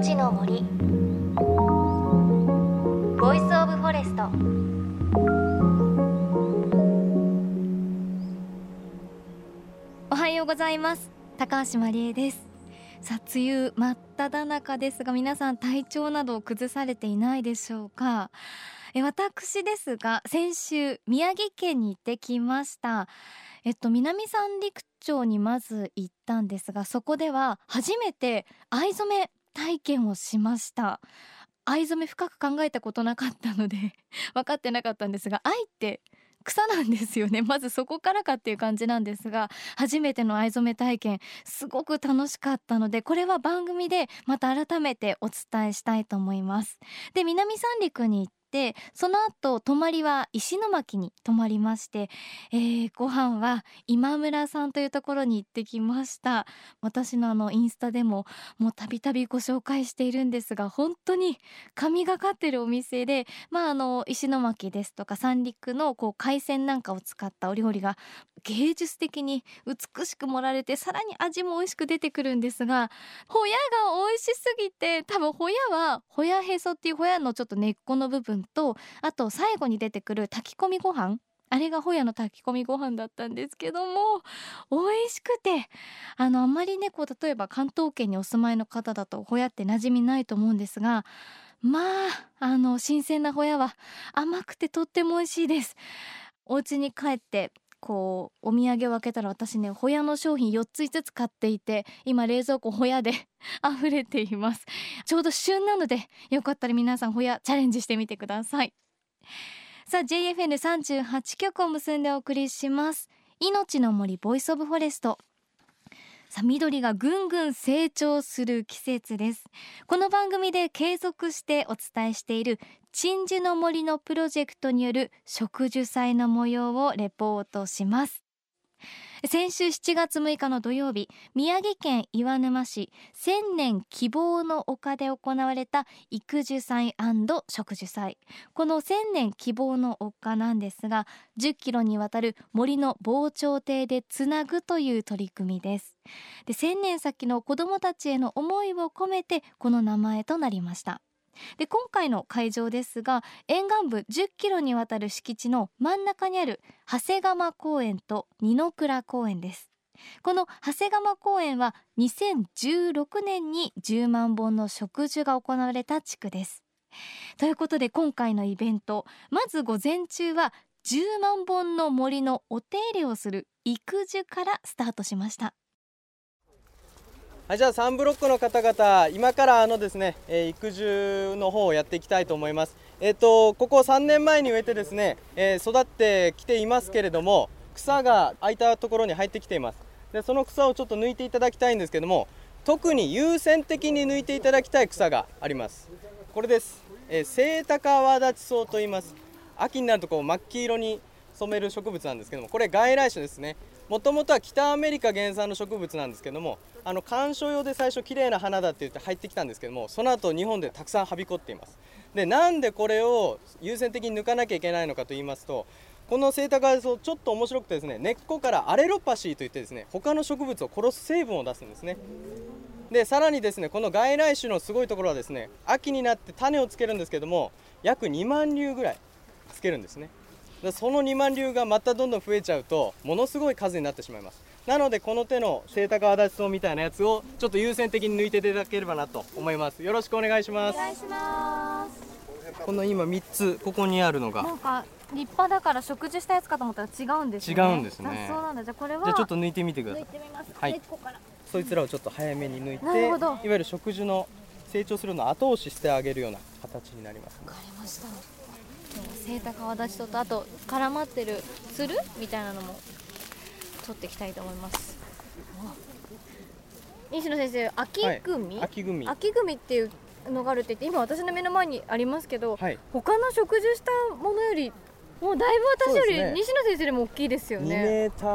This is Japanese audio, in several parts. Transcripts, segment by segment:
命の森。 Voice of Forest。おはようございます。高橋真理恵です。さあ梅雨真っ只中ですが皆さん体調などを崩されていないでしょうか？え私ですが先週宮城県に行ってきました。えっと南三陸町にまず行ったんですがそこでは初めて藍染め体験をしました。藍染め深く考えたことなかったので 分かってなかったんですが藍って草なんですよね。まずそこからかっていう感じなんですが初めての藍染め体験すごく楽しかったのでこれは番組でまた改めてお伝えしたいと思います。で南三陸に行ってその後泊まりは石巻に泊まりまして、えー、ご飯は今村さんというところに行ってきました。私のあのインスタでももうたびたびご紹介しているんですが本当に神がかってるお店でまああの石巻ですとか三陸のこう海鮮なんかを使ったお料理が芸術的に美しく盛られてさらに味も美味しく出てくるんですがホヤが美味しすぎて多分ホヤはホヤへそっていうホヤのちょっと根っこの部分とあと最後に出てくる炊き込みご飯。あれがホヤの炊き込みご飯だったんですけども美味しくてあのあんまりねこう例えば関東圏にお住まいの方だとホヤって馴染みないと思うんですがまああの新鮮なホヤは甘くてとっても美味しいです。お家に帰ってこうお土産を開けたら私ねホヤの商品4つ5つ買っていて今冷蔵庫ホヤで 溢れています。ちょうど旬なのでよかったら皆さんホヤチャレンジしてみてください。さあ JFN38 曲を結んでお送りします。命の森 Voice of Forest。さあ緑がぐんぐん成長する季節です。この番組で継続してお伝えしている鎮守の森のプロジェクトによる植樹祭の模様をレポートします。先週7月6日の土曜日宮城県岩沼市千年希望の丘で行われた育樹祭植樹祭。この千年希望の丘なんですが10キロにわたる森の防潮堤でつなぐという取り組みです。で千年先の子どもたちへの思いを込めてこの名前となりました。で今回の会場ですが沿岸部10キロにわたる敷地の真ん中にある長谷釜公園と二の倉公園です。この長谷釜公園は2016年に10万本の植樹が行われた地区です。ということで今回のイベントまず午前中は10万本の森のお手入れをする育樹からスタートしました。はい、じゃあ3ブロックの方々、今からあのですね、えー、育樹の方をやっていきたいと思います。えっ、ー、とここ3年前に植えてですね、えー、育ってきていますけれども、草が空いたところに入ってきています。で、その草をちょっと抜いていただきたいんですけども、特に優先的に抜いていただきたい草があります。これです。えー、セイタカワダチソウと言います。秋になるとこう真っ黄色に染める植物なんですけども、これ外来種ですね。もともとは北アメリカ原産の植物なんですけどもあの観賞用で最初綺麗な花だって言って入ってきたんですけどもその後日本でたくさんはびこっています。でなんでこれを優先的に抜かなきゃいけないのかと言いますとこのセイタカイソちょっと面白くてですね根っこからアレロパシーといってですね他の植物を殺す成分を出すんですね。でさらにですねこの外来種のすごいところはですね秋になって種をつけるんですけども約2万粒ぐらいつけるんですね。その2万流がまたどんどん増えちゃうとものすごい数になってしまいます。なのでこの手のセイタカアダチソウみたいなやつをちょっと優先的に抜いていただければなと思います。よろしくお願いします。お願いします。この今3つここにあるのが？なんか立派だから植樹したやつかと思ったら違うんですね。違うんですね。そうなんだ。じゃこれはじゃちょっと抜いてみてください。はい。そいつらをちょっと早めに抜いていわゆる植樹の成長するのを後押ししてあげるような形になります、ね、わかりましたセイタカワダチソウとあと絡まってるつる？みたいなのも取っていきたいと思います西野先生秋組、はい、秋組秋組っていうのがあるって言って今私の目の前にありますけど、はい、他の植樹したものよりもうだいぶ私より西野先生でも大きいですよね。2メータ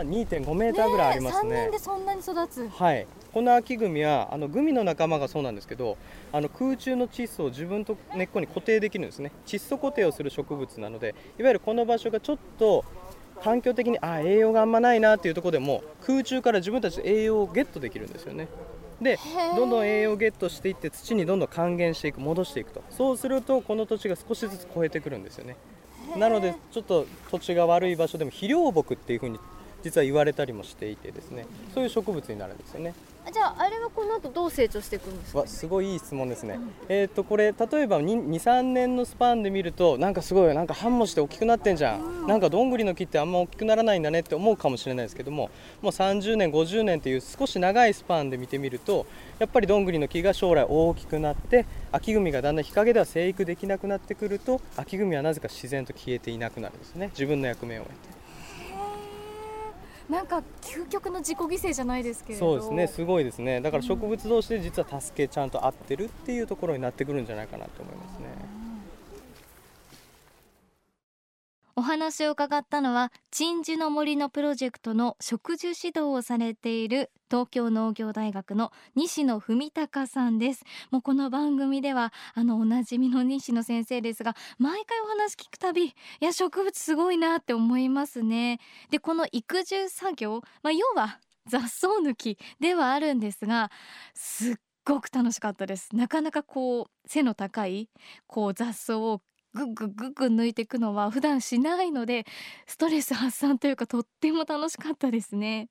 ー、2.5メーターぐらいありますね。ね3年でそんなに育つ。はい。この秋グミはあのグミの仲間がそうなんですけど、あの空中の窒素を自分と根っこに固定できるんですね。窒素固定をする植物なので、いわゆるこの場所がちょっと環境的にあ栄養があんまないなっていうところでも空中から自分たちで栄養をゲットできるんですよね。でどんどん栄養をゲットしていって土にどんどん還元していく戻していくと。そうするとこの土地が少しずつ超えてくるんですよね。なのでちょっと土地が悪い場所でも肥料木っていうふうに実は言われたりもしていてですね。そういう植物になるんですよねじゃああれはこの後どう成長していくんですか？わすごいいい質問ですね、えっ、とこれ例えば23年のスパンで見るとなんかすごいなんか繁茂して大きくなってんじゃん、なんかどんぐりの木ってあんま大きくならないんだねって思うかもしれないですけどももう30年50年っていう少し長いスパンで見てみるとやっぱりどんぐりの木が将来大きくなって秋グミがだんだん日陰では生育できなくなってくると秋グミはなぜか自然と消えていなくなるんですね。自分の役目を終えて。なんか究極の自己犠牲じゃないですけれどそうですねすごいですねだから植物同士で実は助けちゃんと合ってるっていうところになってくるんじゃないかなと思いますね。お話を伺ったのは鎮守の森のプロジェクトの植樹指導をされている東京農業大学の西野文隆さんです。もうこの番組ではあのおなじみの西野先生ですが毎回お話聞くたびいや植物すごいなって思いますね。でこの育樹作業まあ要は雑草抜きではあるんですがすっごく楽しかったです。なかなかこう背の高いこう雑草をぐっぐぐっぐ抜いていくのは普段しないのでストレス発散というかとっても楽しかったですね。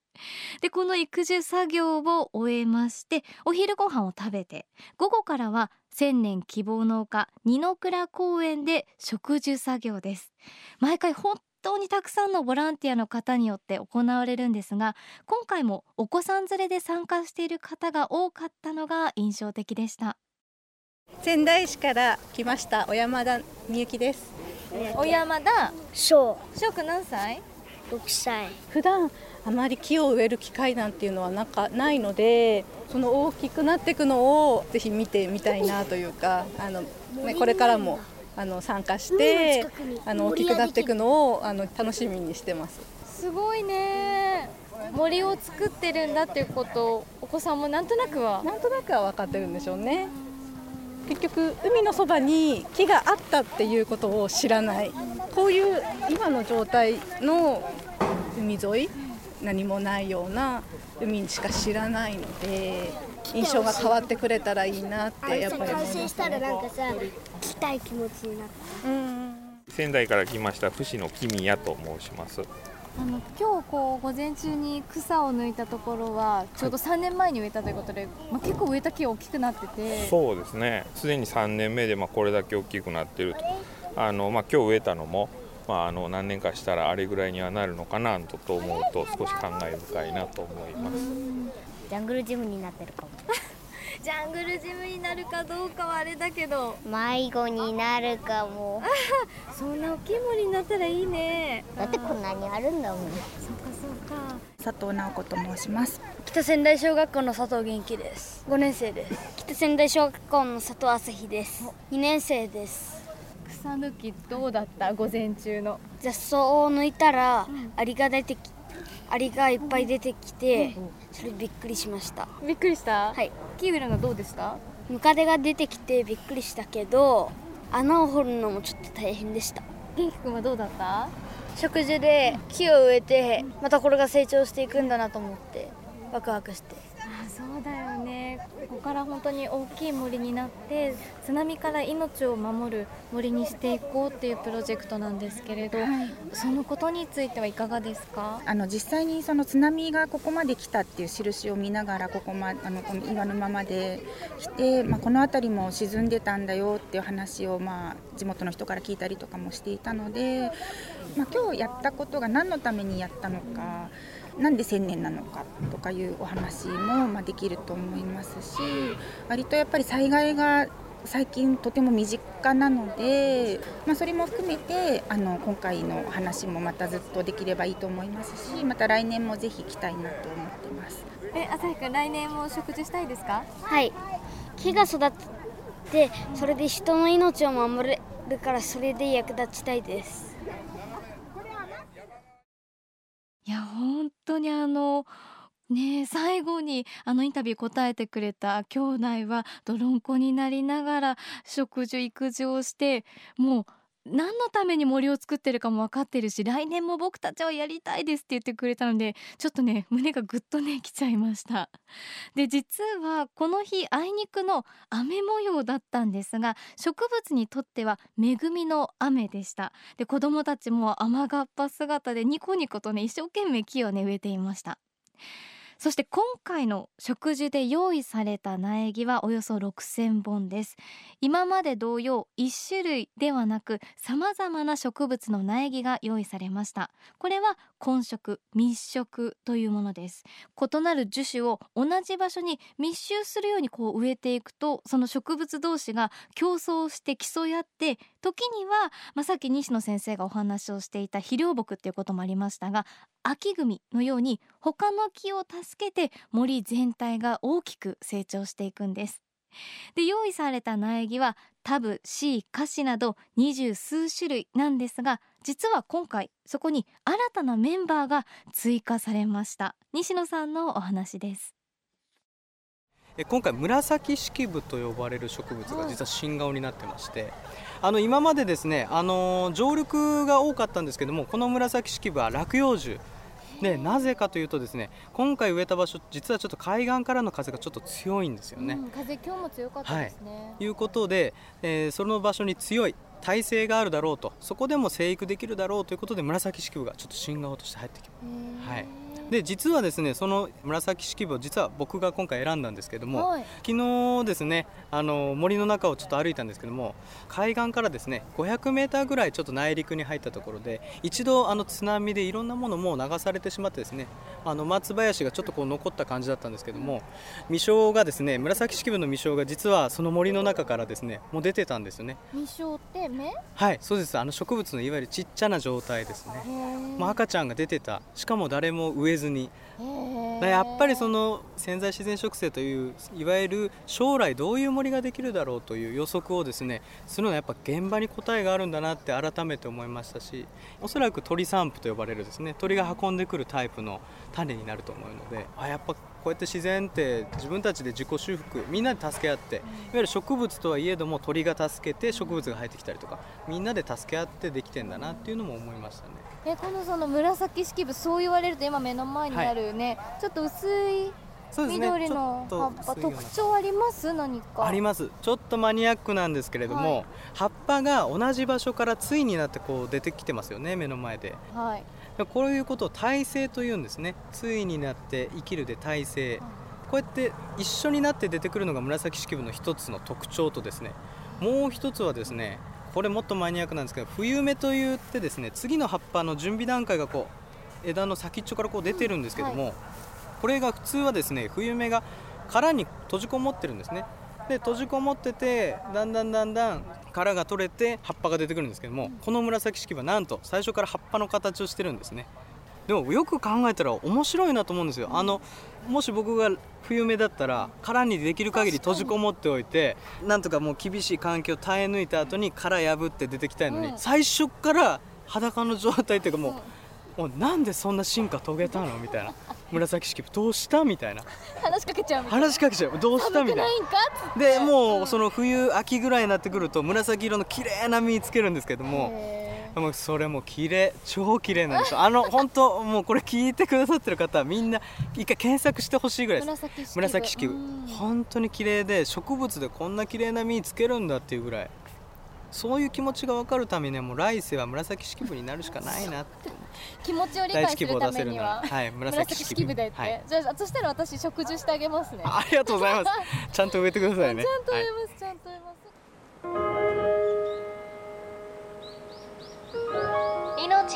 でこの育児作業を終えましてお昼ご飯を食べて午後からは千年希望農家二の倉公園で植樹作業です。毎回本当にたくさんのボランティアの方によって行われるんですが今回もお子さん連れで参加している方が多かったのが印象的でした。仙台市から来ました小山田美幸です。小山田そ翔くん何歳？う、6歳。普段あまり木を植える機会なんていうのはなんかないのでその大きくなっていくのをぜひ見てみたいなというかあの、ね、これからもあの参加してあの大きくなっていくのをあの楽しみにしてます。すごいね。森を作ってるんだっていうことをお子さんもなんとなくは。なんとなくは分かってるんでしょうね結局海のそばに木があったっていうことを知らないこういう今の状態の海沿い何もないような海しか知らないので印象が変わってくれたらいいなってやっぱり完成したらなんねかさ、来たい気持ちになった。うん仙台から来ました伏野公也と申しますあの今日こう午前中に草を抜いたところはちょうど3年前に植えたということで、まあ、結構植えた木が大きくなってて。そうですね。すでに3年目でまあこれだけ大きくなってると。あの、まあ、今日植えたのも、まあ、あの何年かしたらあれぐらいにはなるのかなとと思うと少し感慨深いなと思います。ジャングルジムになってるかも。ジャングルジムになるかどうかはあれだけど。迷子になるかも。そんな大きい森になったらいいね。だってこんなにあるんだもん。そっかそっか。佐藤直子と申します。北仙台小学校の佐藤元気です。5年生です。北仙台小学校の佐藤朝日です。2年生です。草抜きどうだった午前中の？雑草を抜いたらアリが出てきアリがいっぱい出てきてそれびっくりしました。びっくりした？はい。木植えるのどうでした？ムカデが出てきてびっくりしたけど穴を掘るのもちょっと大変でした。元気くんはどうだった？植樹で木を植えてまたこれが成長していくんだなと思ってワクワクして。あそうだよねここから本当に大きい森になって津波から命を守る森にしていこうっていうプロジェクトなんですけれど、そのことについてはいかがですか？あの実際にその津波がここまで来たっていう印を見ながらここまあのこの岩のままで来て、まあ、この辺りも沈んでたんだよっていう話をまあ地元の人から聞いたりとかもしていたので、まあ、今日やったことが何のためにやったのか。なんで1000年なのかとかいうお話もまあできると思いますし割とやっぱり災害が最近とても身近なので、まあ、それも含めてあの今回の話もまたずっとできればいいと思いますしまた来年もぜひ来たいなと思ってます。え朝日くん来年も植樹したいですか？はい。木が育ってそれで人の命を守れるからそれで役立ちたいですいや本当にあのねえ最後にあのインタビュー答えてくれた兄弟は泥んこになりながら植樹育児をしてもう何のために森を作ってるかも分かってるし来年も僕たちはやりたいですって言ってくれたのでちょっとね胸がぐっとねきちゃいました。で実はこの日あいにくの雨模様だったんですが植物にとっては恵みの雨でした。で子供たちも雨がっぱ姿でニコニコとね一生懸命木をね植えていました。そして今回の植樹で用意された苗木はおよそ6000本です。今まで同様1種類ではなく様々な植物の苗木が用意されました。これは混植密植というものです。異なる樹種を同じ場所に密集するようにこう植えていくとその植物同士が競争して競い合って時には、まあ、さっき西野先生がお話をしていた肥料木っていうこともありましたが秋組のように他の木を助けて森全体が大きく成長していくんです。で用意された苗木はタブ、シー、カシなど二十数種類なんですが実は今回そこに新たなメンバーが追加されました。西野さんのお話です。今回紫式部と呼ばれる植物が実は新顔になってましてあの今までですねあの常緑が多かったんですけどもこの紫式部は落葉樹でなぜかというとですね今回植えた場所実はちょっと海岸からの風がちょっと強いんですよね。うん、風今日も強かったですね。はい、いうことで、えー、その場所に強い耐性があるだろうとそこでも生育できるだろうということで紫式部がちょっと新顔として入ってきます。はいで実はですねその紫式部を実は僕が今回選んだんですけども、はい、昨日ですねあの森の中をちょっと歩いたんですけども海岸からですね500メーターぐらいちょっと内陸に入ったところで一度あの津波でいろんなものも流されてしまってですねあの松林がちょっとこう残った感じだったんですけども未生がですね紫式部の未生が実はその森の中からですねもう出てたんですよね。未生って目？はいそうです。あの植物のいわゆるちっちゃな状態ですね。もう赤ちゃんが出てた。しかも誰も植えずずにやっぱりその潜在自然植生といういわゆる将来どういう森ができるだろうという予測をですねするのはやっぱ現場に答えがあるんだなって改めて思いましたしおそらく鳥散布と呼ばれるですね鳥が運んでくるタイプの種になると思うのであやっぱこうやって自然って自分たちで自己修復みんなで助け合っていわゆる植物とはいえども鳥が助けて植物が生えてきたりとかみんなで助け合ってできてんだなっていうのも思いましたね。えこのその紫式部そう言われると今目の前にあるね、はい、ちょっと薄い緑の葉っぱ、ね、特徴あります？何か。あります。ちょっとマニアックなんですけれども、はい、葉っぱが同じ場所から対になってこう出てきてますよね目の前で、はい、こういうことを耐性というんですね。対になって生きるで耐性、こうやって一緒になって出てくるのが紫式部の一つの特徴とですねもう一つはですねこれもっとマニアックなんですけど冬芽といってですね次の葉っぱの準備段階がこう枝の先っちょからこう出てるんですけども、はい、これが普通はですね冬芽が殻に閉じこもってるんですね。で閉じこもっててだんだんだんだん殻が取れて葉っぱが出てくるんですけども、この紫式部はなんと最初から葉っぱの形をしてるんですねでもよく考えたら面白いなと思うんですよ、あのもし僕が冬目だったら殻にできる限り閉じこもっておいてなんとかもう厳しい環境を耐え抜いた後に殻破って出てきたいのに、うん、最初から裸の状態っていうかもう,、もうなんでそんな進化遂げたのみたいな。紫式部どうしたみたいな。話しかけちゃう話しかけちゃう。どうしたみたいな。でもうその冬秋ぐらいになってくると紫色の綺麗な実つけるんですけどももうそれも綺麗超綺麗なんですよ。あの 本当もうこれ聞いてくださってる方はみんな一回検索してほしいぐらいです。紫式部。本当に綺麗で植物でこんな綺麗な実つけるんだっていうぐらい。そういう気持ちが分かるためにはもう来世は紫式部になるしかないなって。気持ちを理解するためには。はい紫式部でって、はい、じゃあそしたら私植樹してあげますね。ありがとうございます。ちゃんと植えてくださいね。ちゃんと植えます、はい、ちゃんと植えます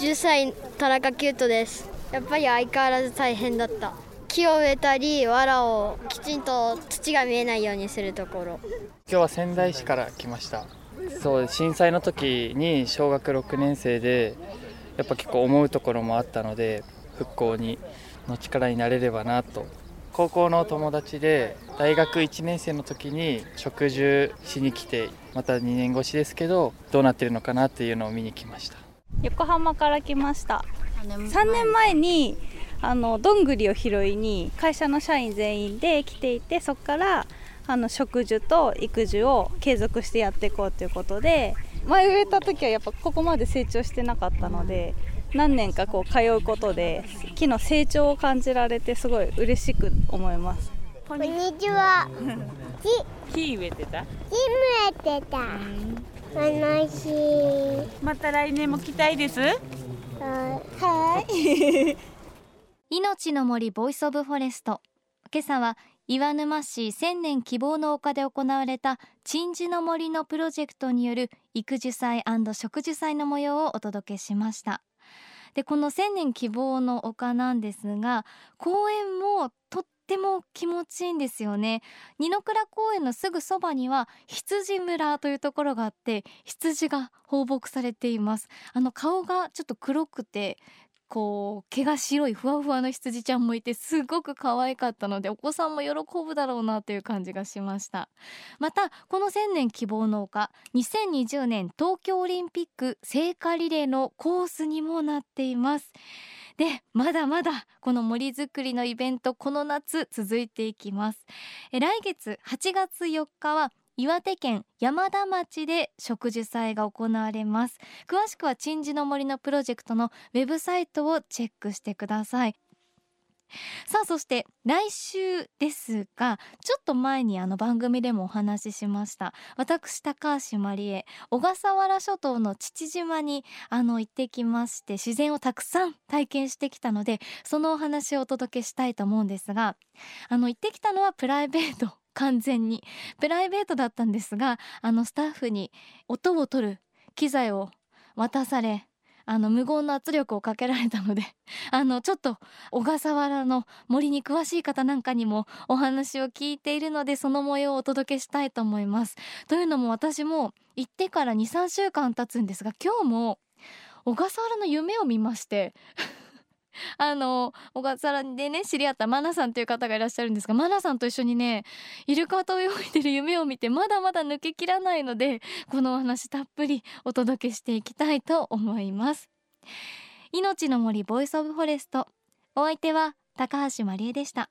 10歳田中キュートです。やっぱり相変わらず大変だった。木を植えたり藁をきちんと土が見えないようにするところ。今日は仙台市から来ました。そう震災の時に小学6年生でやっぱ結構思うところもあったので復興にの力になれればなと。高校の友達で大学1年生の時に植樹しに来てまた2年越しですけどどうなってるのかなっていうのを見に来ました。横浜から来ました。3年前。にあのどんぐりを拾いに会社の社員全員で来ていてそこからあの植樹と育樹を継続してやっていこうということで前植えた時はやっぱここまで成長してなかったので何年かこう通うことで木の成長を感じられてすごい嬉しく思います。こんにちは。木。植えてた？木植えてた楽しい。また来年も来たいです？はい。命の森 Voice of Forest。今朝は岩沼市千年希望の丘で行われた鎮守の森のプロジェクトによる育樹祭植樹祭の模様をお届けしました。でこの千年希望の丘なんですが公園もとっても気持ちいいんですよね。二の倉公園のすぐそばには羊村というところがあって羊が放牧されています。あの顔がちょっと黒くてこう毛が白いふわふわの羊ちゃんもいてすごく可愛かったのでお子さんも喜ぶだろうなという感じがしました。またこの千年希望の丘2020年東京オリンピック聖火リレーのコースにもなっています。でまだまだこの森づくりのイベントこの夏続いていきます。え来月8月4日は岩手県山田町で植樹祭が行われます。詳しくは鎮守の森のプロジェクトのウェブサイトをチェックしてください。さあそして来週ですがちょっと前にあの番組でもお話ししました私高橋真理恵小笠原諸島の父島にあの行ってきまして自然をたくさん体験してきたのでそのお話をお届けしたいと思うんですがあの行ってきたのはプライベート 完全に。プライベートだったんですがあのスタッフに音を取る機材を渡されあの無言の圧力をかけられたので あのちょっと小笠原の森に詳しい方なんかにもお話を聞いているのでその模様をお届けしたいと思います。というのも私も行ってから23週間経つんですが今日も小笠原の夢を見まして あの小笠原でね知り合ったマナさんという方がいらっしゃるんですがマナさんと一緒にねイルカと泳いでる夢を見てまだまだ抜けきらないのでこのお話たっぷりお届けしていきたいと思います。命の森 Voice of Forest。お相手は高橋真理恵でした。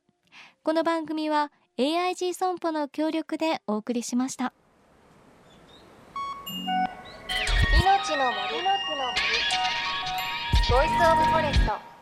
この番組は AIG 損保の協力でお送りしました。命の森の森。ボイスオブフォレスト。